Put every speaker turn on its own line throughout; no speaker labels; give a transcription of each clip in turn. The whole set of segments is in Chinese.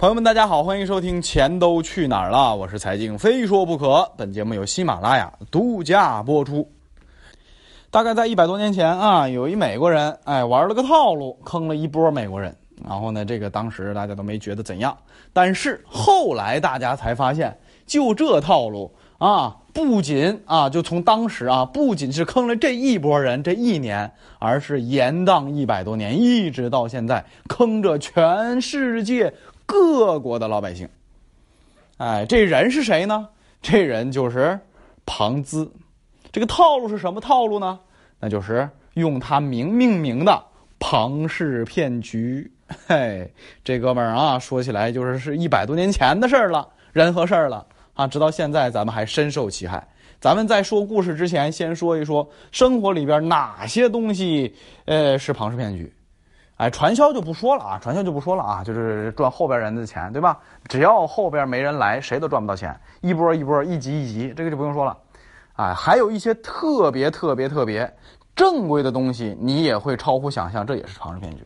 朋友们，大家好，欢迎收听《钱都去哪儿了》，我是财经非说不可。本节目由喜马拉雅独家播出。大概在一百多年前啊，有一美国人，哎，玩了个套路，坑了一波美国人。然后呢，这个当时大家都没觉得怎样，但是后来大家才发现，就这套路啊，不仅啊，就从当时啊，不仅是坑了这一波人这一年，而是延宕一百多年，一直到现在，坑着全世界。各国的老百姓，哎，这人是谁呢？这人就是庞兹。这个套路是什么套路呢？那就是用他名命名的庞氏骗局。嘿，这哥们儿啊，说起来就是是一百多年前的事儿了，人和事儿了啊，直到现在咱们还深受其害。咱们在说故事之前，先说一说生活里边哪些东西，呃，是庞氏骗局。哎，传销就不说了啊，传销就不说了啊，就是赚后边人的钱，对吧？只要后边没人来，谁都赚不到钱，一波一波，一级一级，这个就不用说了。哎，还有一些特别特别特别正规的东西，你也会超乎想象，这也是庞氏骗局。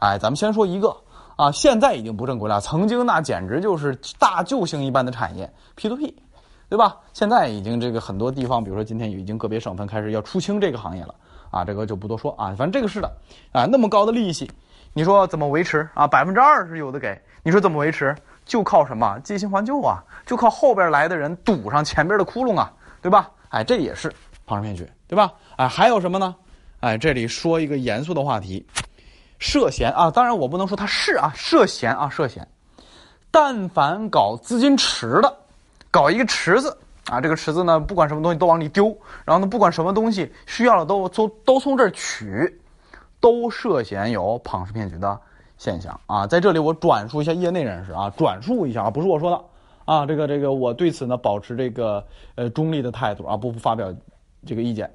哎，咱们先说一个啊，现在已经不正规了，曾经那简直就是大救星一般的产业，P to P，对吧？现在已经这个很多地方，比如说今天已经个别省份开始要出清这个行业了。啊，这个就不多说啊，反正这个是的，啊，那么高的利息，你说怎么维持啊？百分之二十有的给，你说怎么维持？就靠什么？借新还旧啊，就靠后边来的人堵上前边的窟窿啊，对吧？哎，这也是庞氏骗局，对吧？哎，还有什么呢？哎，这里说一个严肃的话题，涉嫌啊，当然我不能说他是啊，涉嫌啊，涉嫌，但凡搞资金池的，搞一个池子。啊，这个池子呢，不管什么东西都往里丢，然后呢，不管什么东西需要了都从都从这儿取，都涉嫌有庞氏骗局的现象啊。在这里我转述一下业内人士啊，转述一下啊，不是我说的啊，这个这个我对此呢保持这个呃中立的态度啊，不发表这个意见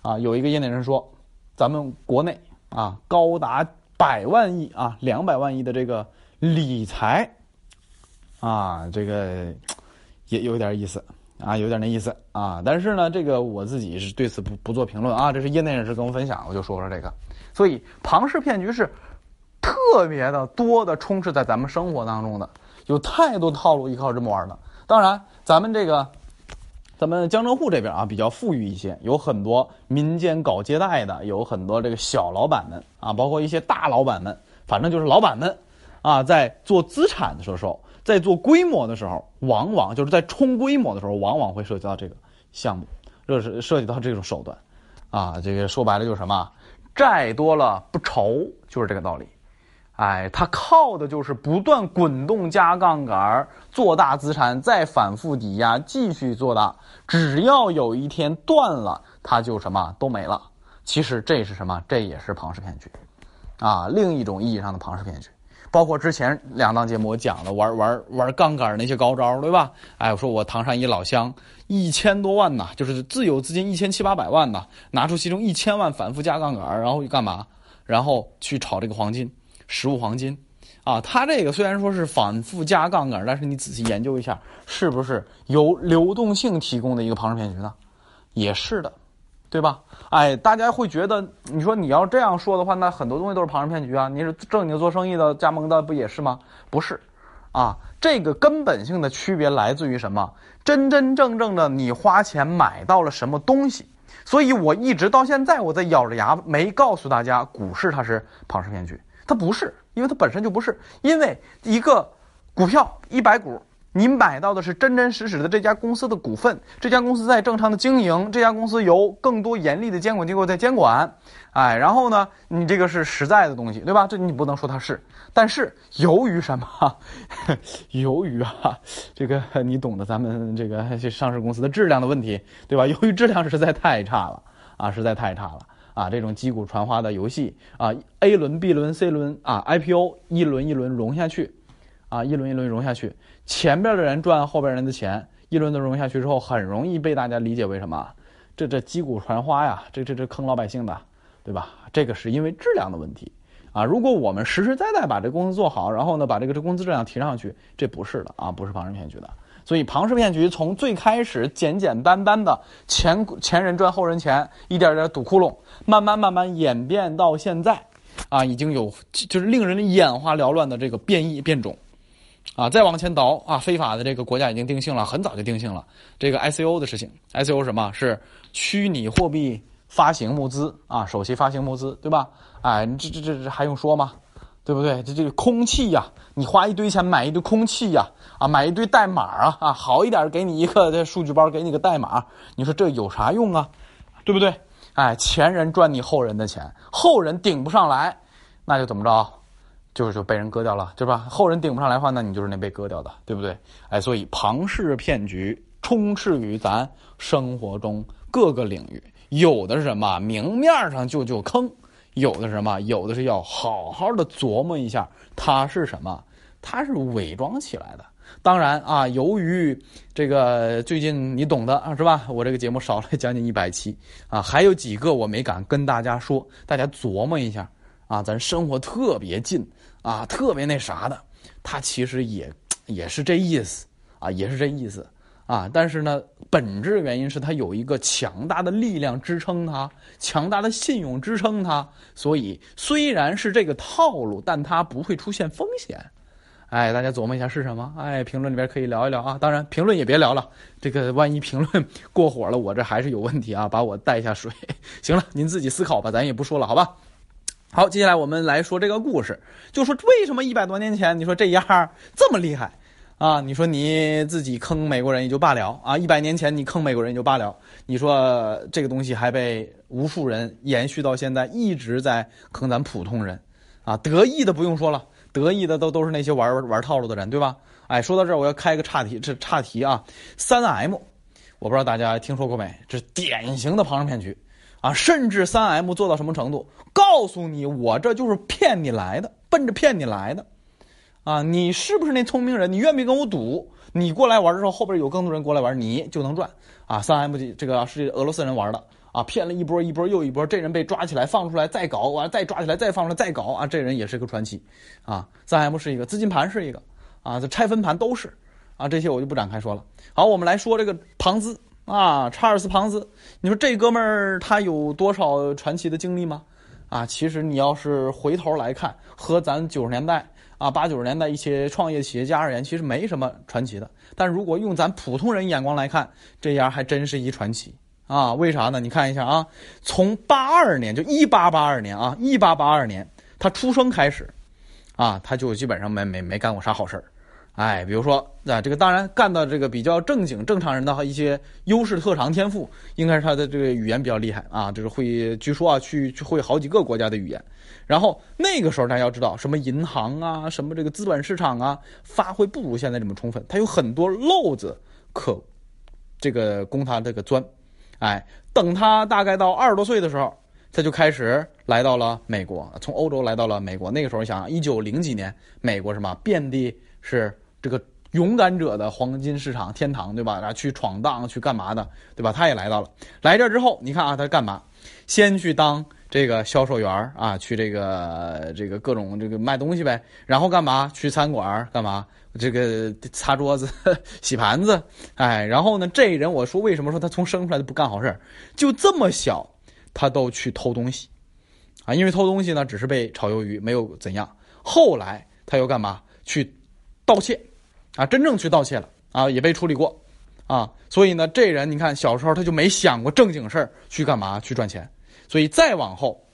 啊。有一个业内人说，咱们国内啊高达百万亿啊两百万亿的这个理财啊，这个也有点意思。啊，有点那意思啊，但是呢，这个我自己是对此不不做评论啊，这是业内人士跟我分享，我就说说这个。所以庞氏骗局是特别的多的充斥在咱们生活当中的，有太多套路依靠这么玩的。当然，咱们这个咱们江浙沪这边啊比较富裕一些，有很多民间搞接待的，有很多这个小老板们啊，包括一些大老板们，反正就是老板们啊，在做资产的时候。在做规模的时候，往往就是在冲规模的时候，往往会涉及到这个项目，这是涉及到这种手段，啊，这个说白了就是什么，债多了不愁，就是这个道理，哎，它靠的就是不断滚动加杠杆，做大资产，再反复抵押，继续做大，只要有一天断了，它就什么都没了。其实这是什么？这也是庞氏骗局，啊，另一种意义上的庞氏骗局。包括之前两档节目我讲了玩玩玩杠杆那些高招，对吧？哎，我说我唐山一老乡一千多万呐，就是自有资金一千七八百万呐，拿出其中一千万反复加杠杆，然后干嘛？然后去炒这个黄金，实物黄金，啊，他这个虽然说是反复加杠杆，但是你仔细研究一下，是不是由流动性提供的一个庞氏骗局呢？也是的。对吧？哎，大家会觉得，你说你要这样说的话，那很多东西都是庞氏骗局啊！你是正经做生意的、加盟的，不也是吗？不是，啊，这个根本性的区别来自于什么？真真正正的你花钱买到了什么东西？所以我一直到现在，我在咬着牙没告诉大家，股市它是庞氏骗局，它不是，因为它本身就不是，因为一个股票一百股。您买到的是真真实实的这家公司的股份，这家公司在正常的经营，这家公司由更多严厉的监管机构在监管，哎，然后呢，你这个是实在的东西，对吧？这你不能说它是，但是由于什么？由于啊，这个你懂得，咱们这个上市公司的质量的问题，对吧？由于质量实在太差了啊，实在太差了啊，这种击鼓传花的游戏啊，A 轮、B 轮、C 轮啊，IPO 一轮一轮融下去。啊，一轮一轮融下去，前边的人赚后边人的钱，一轮的融下去之后，很容易被大家理解为什么？这这击鼓传花呀，这这这坑老百姓的，对吧？这个是因为质量的问题啊。如果我们实实在在把这公司做好，然后呢，把这个这工资质量提上去，这不是的啊，不是庞氏骗局的。所以庞氏骗局从最开始简简单单的前前人赚后人钱，一点点堵窟窿，慢慢慢慢演变到现在，啊，已经有就是令人眼花缭乱的这个变异变种。啊，再往前倒啊，非法的这个国家已经定性了，很早就定性了这个 ICO 的事情。ICO 什么是虚拟货币发行募资啊？首席发行募资，对吧？哎，这这这这还用说吗？对不对？这这个空气呀，你花一堆钱买一堆空气呀，啊，买一堆代码啊，啊，好一点给你一个这数据包，给你个代码，你说这有啥用啊？对不对？哎，前人赚你后人的钱，后人顶不上来，那就怎么着？就是就被人割掉了，对吧？后人顶不上来的话，那你就是那被割掉的，对不对？哎，所以庞氏骗局充斥于咱生活中各个领域，有的是什么明面上就就坑。有的是什么？有的是要好好的琢磨一下，它是什么？它是伪装起来的。当然啊，由于这个最近你懂的啊，是吧？我这个节目少了将近一百期啊，还有几个我没敢跟大家说，大家琢磨一下啊。咱生活特别近啊，特别那啥的，他其实也也是这意思啊，也是这意思。啊，但是呢，本质原因是他有一个强大的力量支撑他，强大的信用支撑他，所以虽然是这个套路，但它不会出现风险。哎，大家琢磨一下是什么？哎，评论里边可以聊一聊啊。当然，评论也别聊了，这个万一评论过火了，我这还是有问题啊，把我带下水。行了，您自己思考吧，咱也不说了，好吧？好，接下来我们来说这个故事，就说为什么一百多年前，你说这样这么厉害？啊，你说你自己坑美国人也就罢了啊，一百年前你坑美国人也就罢了，你说这个东西还被无数人延续到现在，一直在坑咱普通人，啊，得意的不用说了，得意的都都是那些玩玩套路的人，对吧？哎，说到这儿，我要开个岔题，这岔题啊，三 M，我不知道大家听说过没？这是典型的庞氏骗局啊，甚至三 M 做到什么程度？告诉你，我这就是骗你来的，奔着骗你来的。啊，你是不是那聪明人？你愿不愿意跟我赌？你过来玩的时候，后边有更多人过来玩，你就能赚啊！三 M 这个是俄罗斯人玩的啊，骗了一波一波又一波，这人被抓起来放出来再搞，完再抓起来再放出来再搞啊！这人也是个传奇啊！三 M 是一个资金盘是一个啊，这拆分盘都是啊，这些我就不展开说了。好，我们来说这个庞兹啊，查尔斯庞兹，你说这哥们儿他有多少传奇的经历吗？啊，其实你要是回头来看，和咱九十年代。啊，八九十年代一些创业企业家而言，其实没什么传奇的。但如果用咱普通人眼光来看，这样还真是一传奇啊！为啥呢？你看一下啊，从八二年就一八八二年啊，一八八二年他出生开始，啊，他就基本上没没没干过啥好事儿。哎，比如说啊，这个当然干到这个比较正经正常人的一些优势特长天赋，应该是他的这个语言比较厉害啊，就是会据说啊去去会好几个国家的语言。然后那个时候大家要知道，什么银行啊，什么这个资本市场啊，发挥不如现在这么充分，他有很多漏子可这个供他这个钻。哎，等他大概到二十多岁的时候，他就开始来到了美国，从欧洲来到了美国。那个时候想，一九零几年，美国什么遍地是。这个勇敢者的黄金市场天堂，对吧？然后去闯荡，去干嘛的，对吧？他也来到了，来这之后，你看啊，他干嘛？先去当这个销售员啊，去这个这个各种这个卖东西呗。然后干嘛？去餐馆干嘛？这个擦桌子、洗盘子。哎，然后呢，这人我说为什么说他从生出来就不干好事就这么小，他都去偷东西啊？因为偷东西呢，只是被炒鱿鱼，没有怎样。后来他又干嘛？去盗窃。啊，真正去盗窃了啊，也被处理过，啊，所以呢，这人你看小时候他就没想过正经事儿去干嘛去赚钱，所以再往后，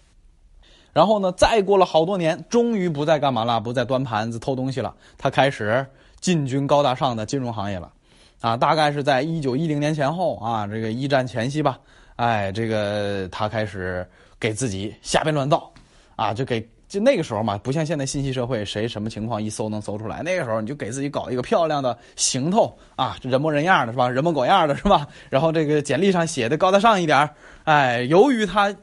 然后呢，再过了好多年，终于不再干嘛了，不再端盘子偷东西了，他开始进军高大上的金融行业了，啊，大概是在一九一零年前后啊，这个一战前夕吧，哎，这个他开始给自己瞎编乱造，啊，就给。就那个时候嘛，不像现在信息社会，谁什么情况一搜能搜出来。那个时候你就给自己搞一个漂亮的行头啊，人模人样的是吧？人模狗样的是吧？然后这个简历上写的高大上一点哎，由于他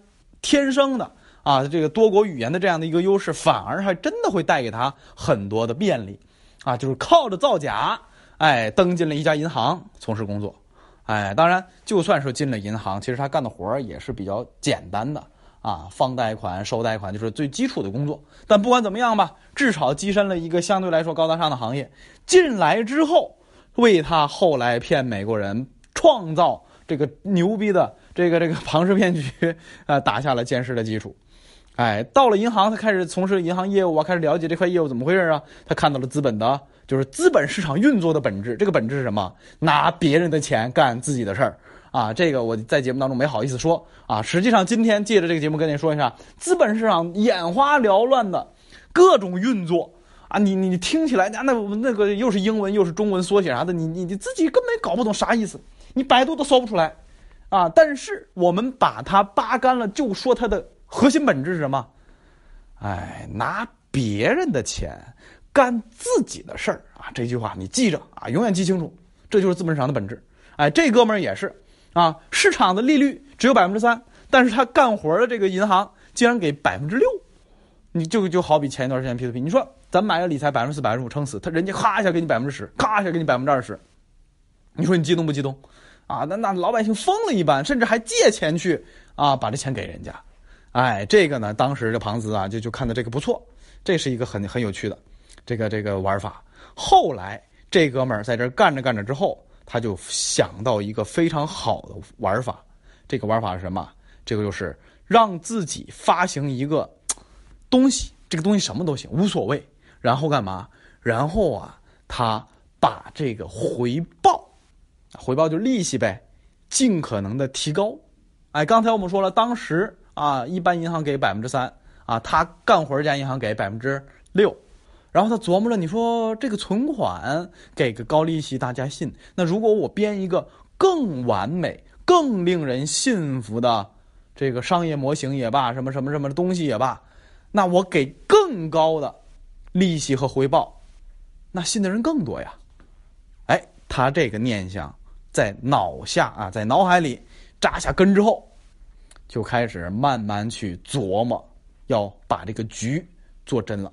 天生的啊这个多国语言的这样的一个优势，反而还真的会带给他很多的便利啊，就是靠着造假，哎，登进了一家银行从事工作，哎，当然就算是进了银行，其实他干的活也是比较简单的。啊，放贷款、收贷款就是最基础的工作。但不管怎么样吧，至少跻身了一个相对来说高大上的行业。进来之后，为他后来骗美国人、创造这个牛逼的这个这个庞氏骗局啊，打下了坚实的基础。哎，到了银行，他开始从事银行业务啊，开始了解这块业务怎么回事啊。他看到了资本的，就是资本市场运作的本质。这个本质是什么？拿别人的钱干自己的事儿啊。这个我在节目当中没好意思说啊。实际上，今天借着这个节目跟您说一下，资本市场眼花缭乱的各种运作。啊，你你听起来那那那个又是英文又是中文缩写啥的，你你你自己根本搞不懂啥意思，你百度都搜不出来，啊！但是我们把它扒干了，就说它的核心本质是什么？哎，拿别人的钱干自己的事儿啊！这句话你记着啊，永远记清楚，这就是资本市场的本质。哎，这哥们儿也是啊，市场的利率只有百分之三，但是他干活的这个银行竟然给百分之六，你就就好比前一段时间 P to P，你说。咱买个理财百分之四、百分之五撑死，他人家咔一下给你百分之十，咔一下给你百分之二十，你说你激动不激动？啊，那那老百姓疯了一般，甚至还借钱去啊把这钱给人家。哎，这个呢，当时这庞子啊就就看到这个不错，这是一个很很有趣的这个这个玩法。后来这哥们儿在这干着干着之后，他就想到一个非常好的玩法。这个玩法是什么？这个就是让自己发行一个东西，这个东西什么都行，无所谓。然后干嘛？然后啊，他把这个回报，回报就利息呗，尽可能的提高。哎，刚才我们说了，当时啊，一般银行给百分之三啊，他干活家银行给百分之六。然后他琢磨着，你说这个存款给个高利息，大家信。那如果我编一个更完美、更令人信服的这个商业模型也罢，什么什么什么的东西也罢，那我给更高的。利息和回报，那信的人更多呀。哎，他这个念想在脑下啊，在脑海里扎下根之后，就开始慢慢去琢磨，要把这个局做真了。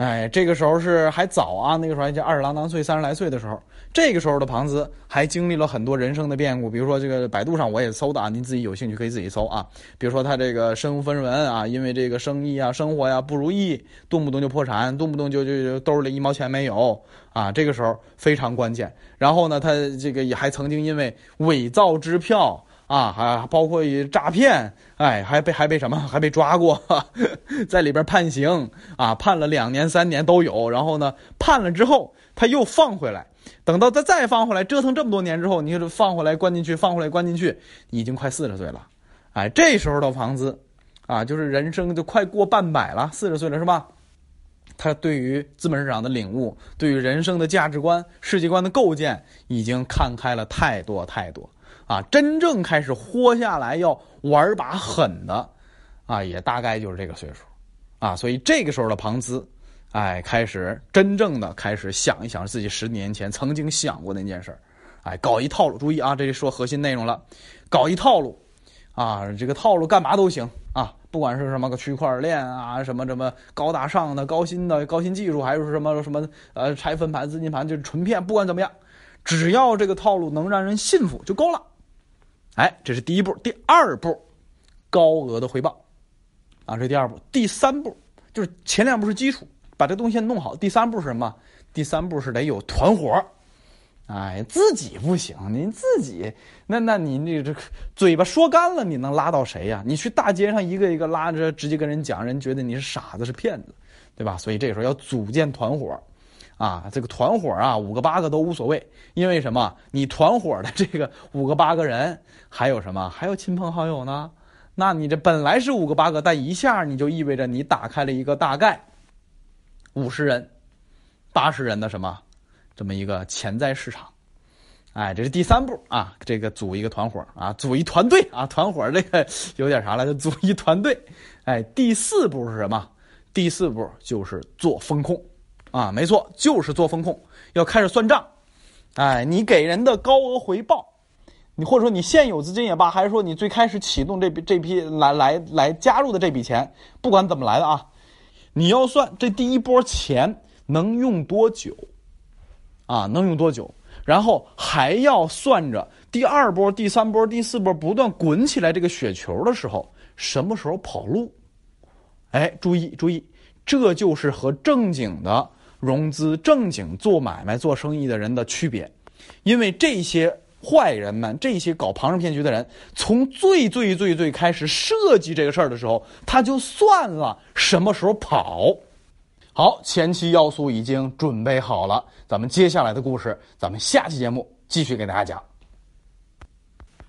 哎，这个时候是还早啊，那个时候还叫二十郎当岁、三十来岁的时候。这个时候的庞兹还经历了很多人生的变故，比如说这个百度上我也搜的啊，您自己有兴趣可以自己搜啊。比如说他这个身无分文啊，因为这个生意啊、生活呀不如意，动不动就破产，动不动就就就兜里一毛钱没有啊。这个时候非常关键。然后呢，他这个也还曾经因为伪造支票。啊，还包括于诈骗，哎，还被还被什么，还被抓过，在里边判刑啊，判了两年三年都有。然后呢，判了之后他又放回来，等到他再放回来，折腾这么多年之后，你放回来关进去，放回来关进去，已经快四十岁了，哎，这时候的房子，啊，就是人生就快过半百了，四十岁了是吧？他对于资本市场的领悟，对于人生的价值观、世界观的构建，已经看开了太多太多。啊，真正开始活下来要玩把狠的，啊，也大概就是这个岁数，啊，所以这个时候的庞兹，哎，开始真正的开始想一想自己十年前曾经想过那件事儿，哎，搞一套路，注意啊，这里说核心内容了，搞一套路，啊，这个套路干嘛都行啊，不管是什么个区块链啊，什么什么高大上的、高新的、高新技术，还是什么什么呃拆分盘、资金盘，就是纯骗，不管怎么样，只要这个套路能让人信服就够了。哎，这是第一步，第二步，高额的回报，啊，这第二步，第三步就是前两步是基础，把这东西弄好。第三步是什么？第三步是得有团伙哎，自己不行，您自己那那你那这嘴巴说干了，你能拉到谁呀？你去大街上一个一个拉着，直接跟人讲，人觉得你是傻子是骗子，对吧？所以这个时候要组建团伙啊，这个团伙啊，五个八个都无所谓，因为什么？你团伙的这个五个八个人，还有什么？还有亲朋好友呢？那你这本来是五个八个，但一下你就意味着你打开了一个大概五十人、八十人的什么这么一个潜在市场。哎，这是第三步啊，这个组一个团伙啊，组一团队啊，团伙这个 有点啥了，就组一团队。哎，第四步是什么？第四步就是做风控。啊，没错，就是做风控，要开始算账。哎，你给人的高额回报，你或者说你现有资金也罢，还是说你最开始启动这笔这批来来来加入的这笔钱，不管怎么来的啊，你要算这第一波钱能用多久，啊，能用多久，然后还要算着第二波、第三波、第四波不断滚起来这个雪球的时候，什么时候跑路？哎，注意注意，这就是和正经的。融资正经做买卖做生意的人的区别，因为这些坏人们这些搞庞氏骗局的人，从最最最最开始设计这个事儿的时候，他就算了什么时候跑。好，前期要素已经准备好了，咱们接下来的故事，咱们下期节目继续给大家讲。